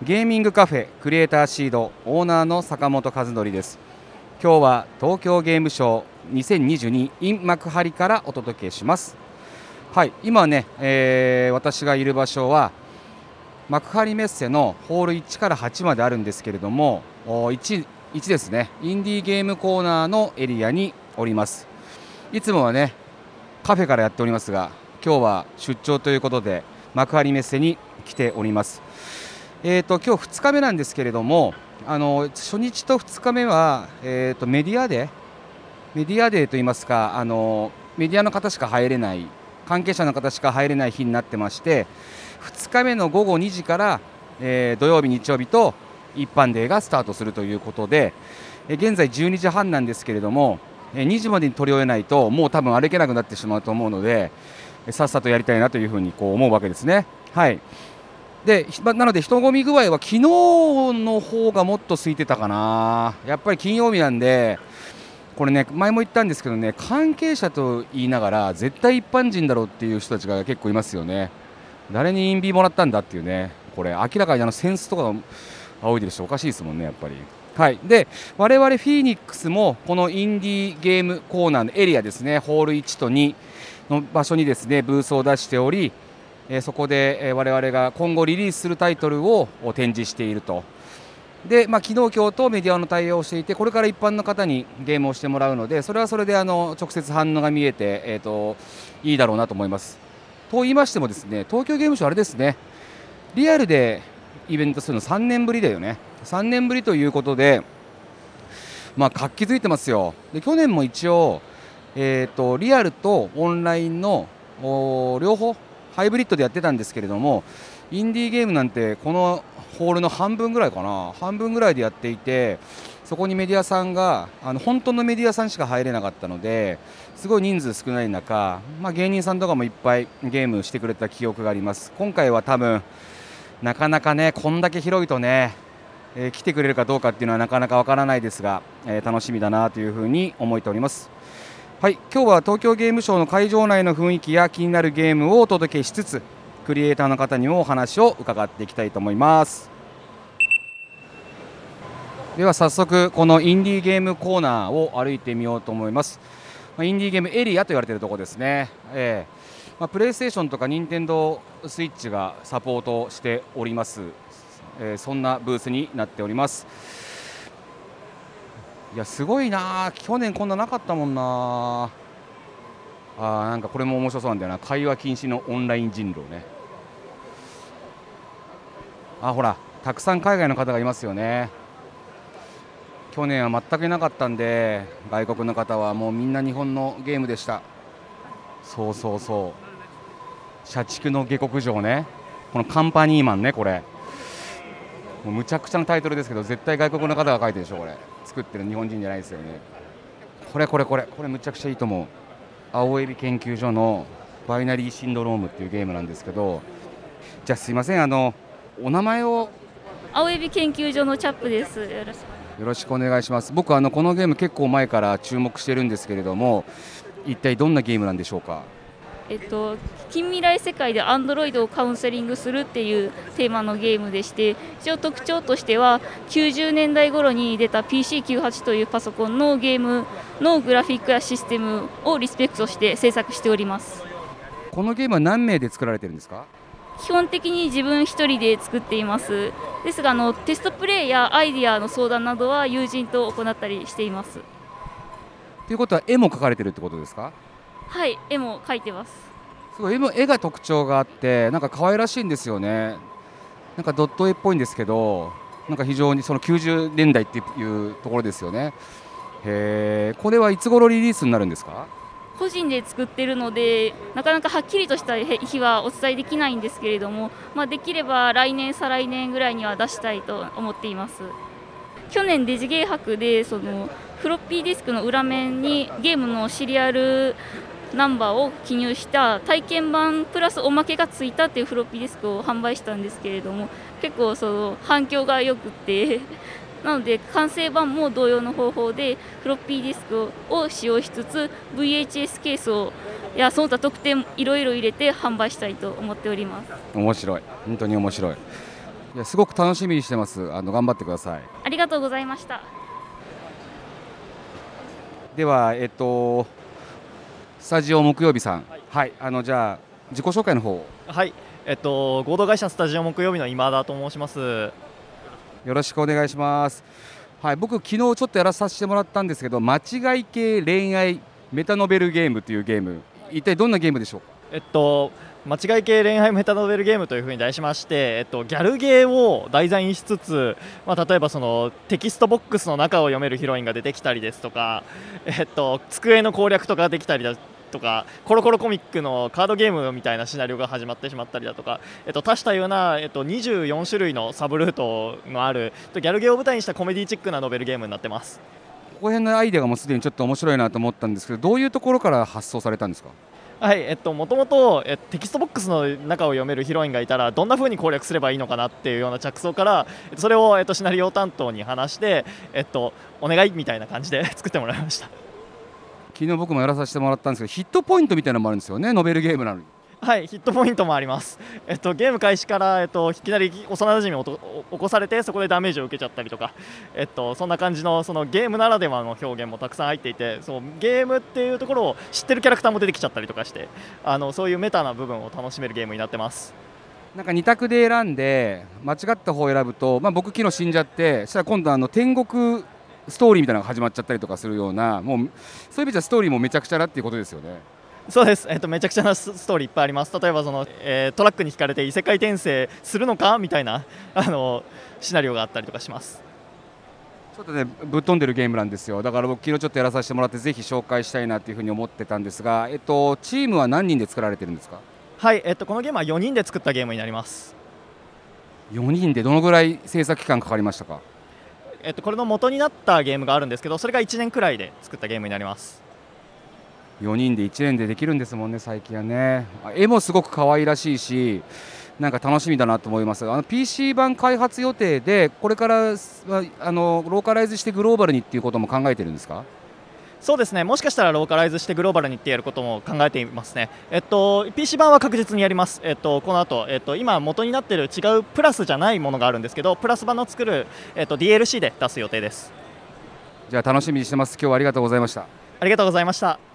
ゲーミングカフェクリエイターシードオーナーの坂本和則です。今日は東京ゲームショー2022 in 幕張からお届けします。はい今ね、えー、私がいる場所は幕張メッセのホール1から8まであるんですけれども 1, 1ですねインディーゲームコーナーのエリアにおります。いつもはねカフェからやっておりますが今日は出張ということで幕張メッセに来ております。えーと、今日2日目なんですけれどもあの初日と2日目は、えーと、メディアデーメディアデーといいますかあのメディアの方しか入れない関係者の方しか入れない日になってまして2日目の午後2時から、えー、土曜日、日曜日と一般デーがスタートするということで、え現在12時半なんですけれども、え2時までに取り終えないともう多分歩けなくなってしまうと思うのでさっさとやりたいなというふうにこう思うわけですね。はいでなので人混み具合は昨日の方がもっと空いてたかな、やっぱり金曜日なんで、これね、前も言ったんですけどね、関係者と言いながら、絶対一般人だろうっていう人たちが結構いますよね、誰にインビーもらったんだっていうね、これ、明らかにあのセンスとか仰いでる人、おかしいですもんね、やっぱり。はい、で我々フィーニックスもこのインディーゲームコーナーのエリアですねホール1と2の場所にですねブースを出しておりえそこで、我々が今後リリースするタイトルを展示していると。で、まあ、昨日、今日とメディアの対応をしていてこれから一般の方にゲームをしてもらうのでそれはそれであの直接反応が見えて、えーと、いいだろうなと思います。と言いましてもですね東京ゲームショウあれですねリアルでイベントするの3年ぶりだよね3年ぶりということで、まあ、活気づいてますよで去年も一応、えーとリアルとオンラインの両方ハイブリッドでやってたんですけれどもインディーゲームなんてこのホールの半分ぐらいかな。半分ぐらいでやっていてそこにメディアさんがあの本当のメディアさんしか入れなかったのですごい人数少ない中、まあ、芸人さんとかもいっぱいゲームしてくれた記憶があります。今回は多分なかなかねこんだけ広いとね、えー、来てくれるかどうかっていうのはなかなかわからないですが、えー、楽しみだなというふうに思っております。はい今日は東京ゲームショウの会場内の雰囲気や気になるゲームをお届けしつつクリエイターの方にもお話を伺っていきたいと思います。では早速このインディーゲームコーナーを歩いてみようと思います。インディーゲームエリアと言われているところですね、えーまあ、プレイステーションとか任天堂スイッチがサポートしております、えー、そんなブースになっております。いやすごいな。去年こんななかったもんな。あなんかこれも面白そうなんだよな。会話禁止のオンライン人狼ね。あほらたくさん海外の方がいますよね。去年は全くいなかったんで外国の方はもうみんな日本のゲームでした。そうそうそう。社畜の下克上ね。このカンパニーマンねこれ。もうむちゃくちゃなタイトルですけど絶対外国の方が書いてるでしょこれ。作ってる日本人じゃないですよね。これこれこれ。これむちゃくちゃいいと思う。青エビ研究所のバイナリーシンドロームっていうゲームなんですけどじゃあすいません。あのお名前を。青エビ研究所のチャップです。よろしく。お願いします。僕あのこのゲーム結構前から注目してるんですけれども一体どんなゲームなんでしょうか？えっと、近未来世界でアンドロイドをカウンセリングするっていうテーマのゲームでして一応特徴としては90年代頃に出た PC98 というパソコンのゲームのグラフィックやシステムをリスペクトして制作しております。このゲームは何名で作られてるんですか？基本的に自分1人で作っています。ですがあのテストプレイやアイディアの相談などは友人と行ったりしています。ということは絵も描かれてるってことですか？はい絵も描いてます。すごい絵が特徴があってなんか可愛らしいんですよね。なんかドット絵っぽいんですけどなんか非常にその90年代っていうところですよね。へえこれはいつ頃リリースになるんですか？個人で作ってるのでなかなかはっきりとした日はお伝えできないんですけれども、まあ、できれば来年再来年ぐらいには出したいと思っています。去年デジゲー博でそのフロッピーディスクの裏面にゲームのシリアルナンバーを記入した体験版プラスおまけがついたっていうフロッピーディスクを販売したんですけれども 結構その反響が良くて。なので完成版も同様の方法でフロッピーディスクを使用しつつ VHS ケースをいやその他特典いろいろ入れて販売したいと思っております。面白い。本当に面白い。いやすごく楽しみにしてます。あの頑張ってください。ありがとうございました。ではえっとスタジオ木曜日さん。はい、はい、あのじゃあ自己紹介の方はいえっと合同会社スタジオ木曜日の今田と申します。よろしくお願いします。はい僕昨日ちょっとやらさせてもらったんですけど間違い系恋愛メタノベルゲームというゲーム。一体どんなゲームでしょう？かえっと間違い系恋愛メタノベルゲームというふうに題しまして、えっと、ギャルゲーを題材にしつつ、まあ、例えばそのテキストボックスの中を読めるヒロインが出てきたりですとか、えっと、机の攻略とかできたりだとかコロコロコミックのカードゲームみたいなシナリオが始まってしまったりだとか、えっと、多種多様な、えっと、24種類のサブルートのあるギャルゲーを舞台にしたコメディチックなノベルゲームになってます。ここ辺のアイデアがもうすでにちょっと面白いなと思ったんですけどどういうところから発想されたんですか？はい、えっと、もともとテキストボックスの中を読めるヒロインがいたらどんなふうに攻略すればいいのかなっていうような着想からそれを、えっと、シナリオ担当に話して、えっと、お願いみたいな感じで 作ってもらいました。昨日僕もやらさせてもらったんですけどヒットポイントみたいなのもあるんですよねノベルゲームなのに。はいヒットポイントもあります、えっと、ゲーム開始から、えっと、いきなり幼なじみを起こされてそこでダメージを受けちゃったりとか、えっと、そんな感じのそのゲームならではの表現もたくさん入っていてそうゲームっていうところを知ってるキャラクターも出てきちゃったりとかしてあのそういうメタな部分を楽しめるゲームになってます。なんか2択で選んで間違った方を選ぶと、まあ、僕昨日死んじゃってそしたら今度あの天国ストーリーみたいなのが始まっちゃったりとかするようなもうそういう意味じゃストーリーもめちゃくちゃなっていうことですよね。そうです、えっと、めちゃくちゃなストーリーいっぱいあります、例えばその、えー、トラックに引かれて異世界転生するのか？みたいなあのシナリオがあったりとかします。ちょっとねぶっ飛んでるゲームなんですよ。だから僕昨日ちょっとやらさせてもらってぜひ紹介したいなというふうに思ってたんですが、えっと、チームは何人で作られてるんですか？はい、えっと、このゲームは4人で作ったゲームになります。4人でどのぐらい制作期間かかりましたか？えっと、これの元になったゲームがあるんですけどそれが1年くらいで作ったゲームになります4人で1年でできるんですもんね最近はね。絵もすごく可愛らしいしなんか楽しみだなと思います。あの PC 版開発予定でこれからあのローカライズしてグローバルにっていうことも考えてるんですか？そうですね。もしかしたらローカライズしてグローバルにってやることも考えていますね、えっと、PC 版は確実にやります、えっと、この後、えっと今元になっている違うプラスじゃないものがあるんですけどプラス版の作る、えっと、DLC で出す予定です。じゃあ楽しみにしてます。今日はありがとうございました。ありがとうございました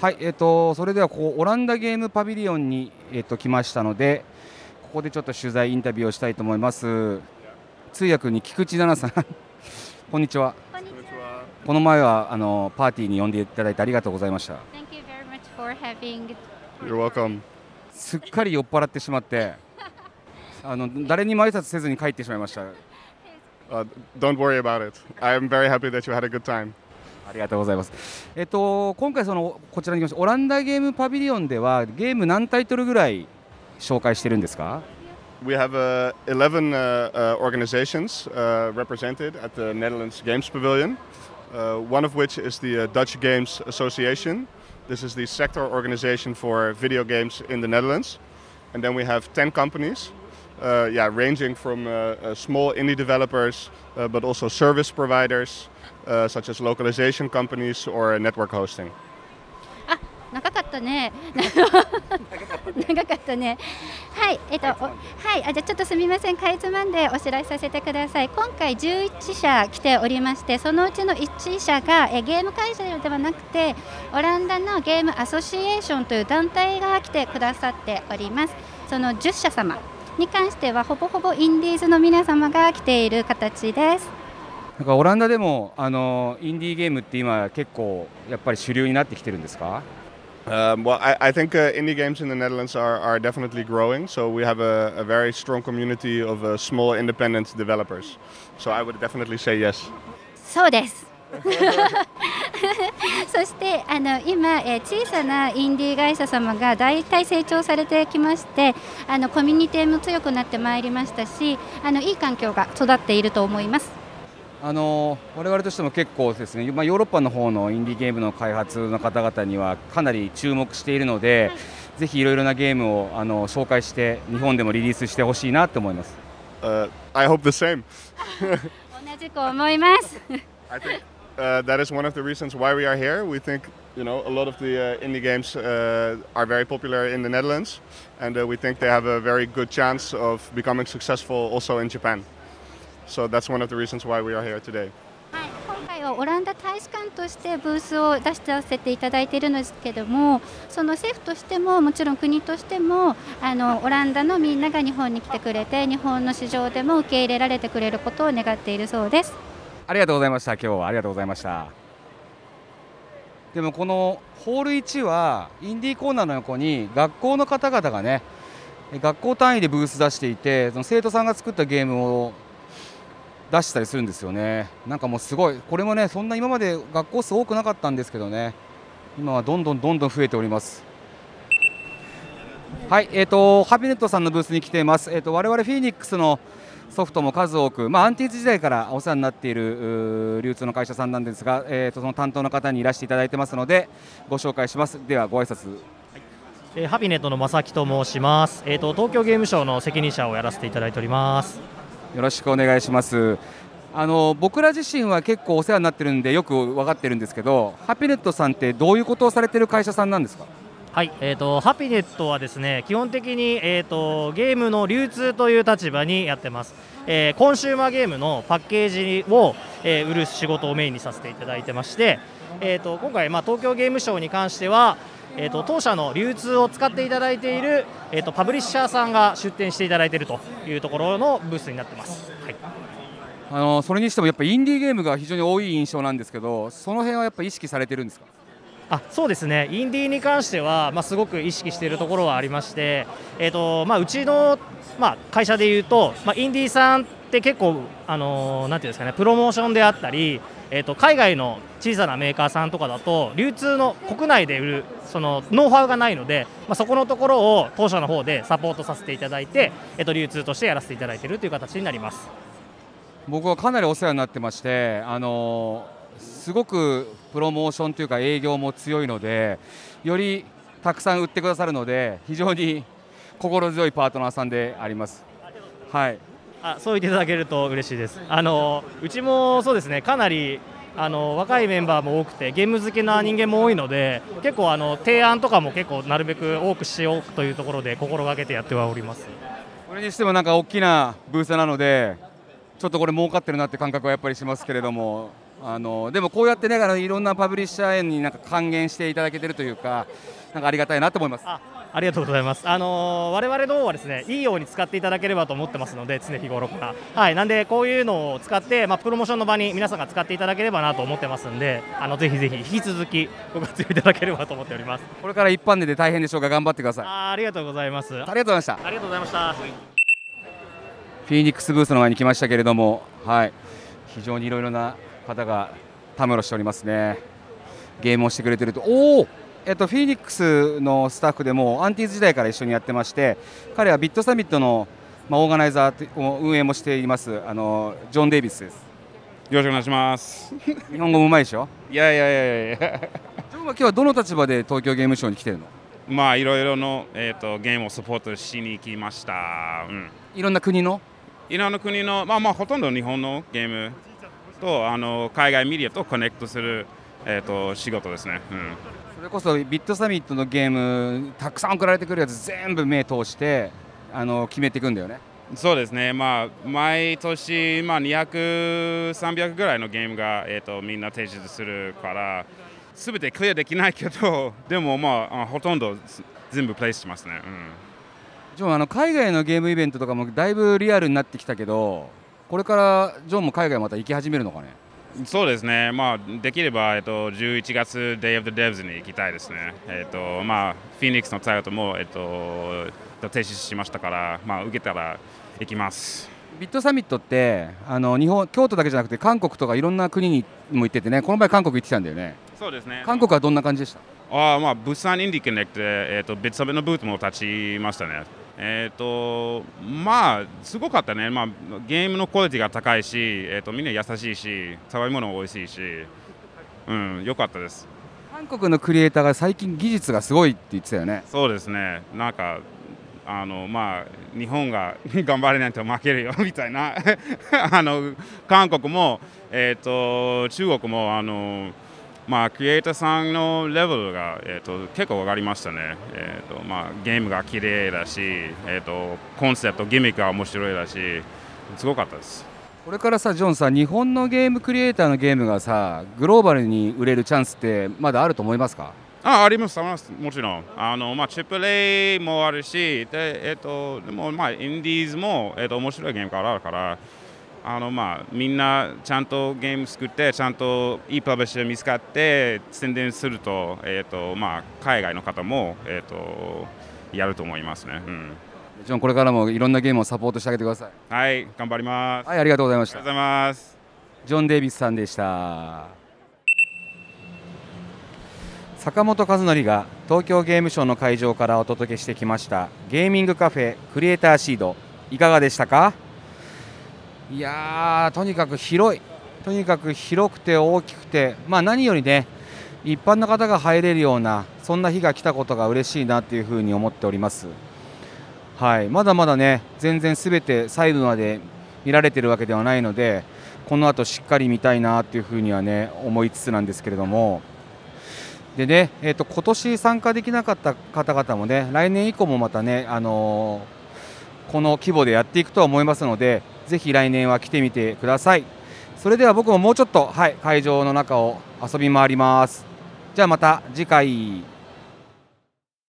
はい、えーと、それではここオランダゲームパビリオンに、えーと、来ましたのでここでちょっと取材インタビューをしたいと思います。通訳に菊池奈々さん。こんにちは。この前はあのパーティーに呼んでいただいてありがとうございました。すっかり酔っ払ってしまって。あの誰にも挨拶せずに帰ってしまいました、uh, ありがとうございます。えっと今回そのこちらに来ましたオランダゲームパビリオンではゲーム何タイトルぐらい紹介してるんですか We have uh, 11 uh, uh, organizations uh, represented at the Netherlands Games Pavilion. Uh, one of which is the uh, Dutch Games Association. This is the sector organization for video games in the Netherlands. And then we have 10 companies, uh, yeah, ranging from uh, uh, small indie developers, uh, but also service providers, uh, such as localization companies or network hosting. 長かったね。長かったね。はい、えっと、はい、あ、じゃちょっとすみません、かいつまんでお知らせさせてください。今回11社来ておりまして、そのうちの1社がえゲーム会社ではなくて、オランダのゲームアソシエーションという団体が来てくださっております。その10社様に関しては、ほぼほぼインディーズの皆様が来ている形です。なんかオランダでもあのインディーゲームって今結構やっぱり主流になってきてるんですか Um, well, I, I think uh, indie games in the Netherlands are, are definitely growing. So we have a, a very strong community of uh, small independent developers. So I would definitely say yes. そうです。そしてあの今、えー、小さなインディー会社様が大体成長されてきましてあのコミュニティも強くなってまいりましたしあのいい環境が育っていると思います。あの我々としても結構ですね、まあ、ヨーロッパの方のインディーゲームの開発の方々にはかなり注目しているので、はい、ぜひいろいろなゲームをあの紹介して日本でもリリースしてほしいなと思います。Uh, I hope the same. 同じく思います。I think uh, that is one of the reasons why we are here. We think you know, a lot of the uh, indie games uh, are very popular in the Netherlands, and uh, we think they have a very good chance of becoming successful also in Japan. So that's one of the reasons why we are here today. はい、今回はオランダ大使館としてブースを出してさせていただいているのですけどもその政府としてももちろん国としてもあのオランダのみんなが日本に来てくれて日本の市場でも受け入れられてくれることを願っているそうです。ありがとうございました今日はありがとうございましたでもこのホール1はインディーコーナーの横に学校の方々がね学校単位でブース出していてその生徒さんが作ったゲームを出したりするんですよね。なんかもうすごい。これもねそんな今まで学校数多くなかったんですけどね。今はどんどんどんどん増えております。はいえーとハピネットさんのブースに来ています。えーと我々フィニックスのソフトも数多く、まあ、アンティーズ時代からお世話になっている流通の会社さんなんですが、えー、とその担当の方にいらしていただいてますのでご紹介します。ではご挨拶。えーハピネットの正木と申します、えー、と東京ゲームショウの責任者をやらせていただいております。よろしくお願いします。あの僕ら自身は結構お世話になってるんでよく分かってるんですけどハピネットさんってどういうことをされてる会社さんなんですか？はい、えー、とハピネットはですね基本的に、えー、とゲームの流通という立場にやってます、えーコンシューマーゲームのパッケージを、えー売る仕事をメインにさせていただいてまして、えー、と今回、まあ、東京ゲームショウに関してはえー、と当社の流通を使っていただいている、えー、とパブリッシャーさんが出展していただいているというところのブースになってます。はい。あのそれにしてもやっぱインディーゲームが非常に多い印象なんですけどその辺はやっぱ意識されてるんですか？あそうですね、インディーに関しては、まあ、すごく意識しているところはありまして、えーとまあ、うちの、まあ、会社でいうと、まあ、インディーさんって結構、あのーなんていうんですかね、プロモーションであったり、えー、と海外の小さなメーカーさんとかだと、流通の国内で売るそのノウハウがないので、まあ、そこのところを当社の方でサポートさせていただいて、えー、と流通としてやらせていただいているという形になります。僕はかなりお世話になってまして、あのすごくプロモーションというか営業も強いのでよりたくさん売ってくださるので非常に心強いパートナーさんであります。はいあそう言っていただけると嬉しいです。あのうちもそうですねかなりあの若いメンバーも多くてゲーム好きな人間も多いので結構あの提案とかも結構なるべく多くしようというところで心がけてやってはおります。これにしてもなんか大きなブースなのでちょっとこれ儲かってるなって感覚はやっぱりしますけれどもあのでもこうやってねあのいろんなパブリッシャーになんか還元していただけてるというかなんかありがたいなと思います。あありがとうございます。あの我々の方はですねいいように使っていただければと思ってますので常日頃からはいなんでこういうのを使ってまあプロモーションの場に皆さんが使っていただければなと思ってますんであのぜひぜひ引き続きご活用いただければと思っております。これから一般でで大変でしょうが頑張ってください。あありがとうございます。ありがとうございました。ありがとうございました。フィニックスブースの前に来ましたけれども、はい、非常にいろいろな方がたむろしておりますね。ゲームをしてくれてると、おお、えっとフィニックスのスタッフでもアンティーズ時代から一緒にやってまして、彼はビットサミットのまあオーガナイザーを運営もしていますあのジョンデイビスです。よろしくお願いします。日本語もうまいでしょ？いやいやいやいやジョンは今日はどの立場で東京ゲームショウに来てるの？まあいろいろの、えー、とゲームをサポートしに来ました。うん。いろんな国の？いろんな国の、まあまあほとんど日本のゲームとあの海外メディアとコネクトする、えー、と仕事ですね。うん。それこそビットサミットのゲームたくさん送られてくるやつ全部目通してあの決めていくんだよね。そうですね、まあ、毎年、まあ、200、300ぐらいのゲームが、えー、とみんな提示するから、すべてクリアできないけど、でも、まあ、あほとんど全部プレイしますね。うんジョンあの海外のゲームイベントとかもだいぶリアルになってきたけどこれからジョンも海外また行き始めるのかね？そうですね、まあ、できれば、えっと、11月 Day of the Devs に行きたいですね。えっとまあ、フィニックスのタイトも、えっと、停止しましたから、まあ、受けたら行きます。ビットサミットってあの日本京都だけじゃなくて韓国とかいろんな国にも行っててねこの前韓国行ってきたんだよねそうですね韓国はどんな感じでした？あーまあ、物産インディコネクトで、えっと、別サビのブートも立ちましたね。えっとまあ、すごかったね、まあ、ゲームのクオリティが高いし、えっとみんな優しいし、食べ物も美味しいし、うん、よかったです。韓国のクリエイターが最近技術がすごいって言ってたよね。そうですね、なんか、あのまあ、日本が 頑張れないと負けるよ みたいな、あの韓国も、えー、と中国もあのまあ、クリエイターさんのレベルが、えーと、結構上がりましたね、えーとまあ、ゲームが綺麗だし、えーと、コンセプト、ギミックが面白いだし、すごかったです。これからさ、ジョンさ、日本のゲームクリエイターのゲームがさ、グローバルに売れるチャンスってまだあると思いますか？ああります、あります、もちろん。あのまあ、チップレイもあるし、でえーと、でも、まあ、インディーズも、えー、と面白いゲームがあるから。あのまあ、みんなちゃんとゲーム作ってちゃんといいパブリッシャー見つかって宣伝すると,、えーとまあ、海外の方も、えーと、やると思いますね、うん、もちろんこれからもいろんなゲームをサポートしてあげてくださいはい頑張りますはいありがとうございました。ありがとうございますジョン・デイビスさんでした。坂本和則が東京ゲームショウの会場からお届けしてきました。ゲーミングカフェクリエイターシードいかがでしたか？いやとにかく広い。とにかく広くて大きくて、まあ、何よりね一般の方が入れるようなそんな日が来たことが嬉しいなというふうに思っております。はい、まだまだね全然すべて細部まで見られてるわけではないのでこの後しっかり見たいなというふうにはね思いつつなんですけれども。でね、えーと、今年参加できなかった方々もね来年以降もまたね、あのー、この規模でやっていくとは思いますのでぜひ来年は来てみてください。それでは僕ももうちょっと、はい、会場の中を遊び回ります。じゃあまた次回。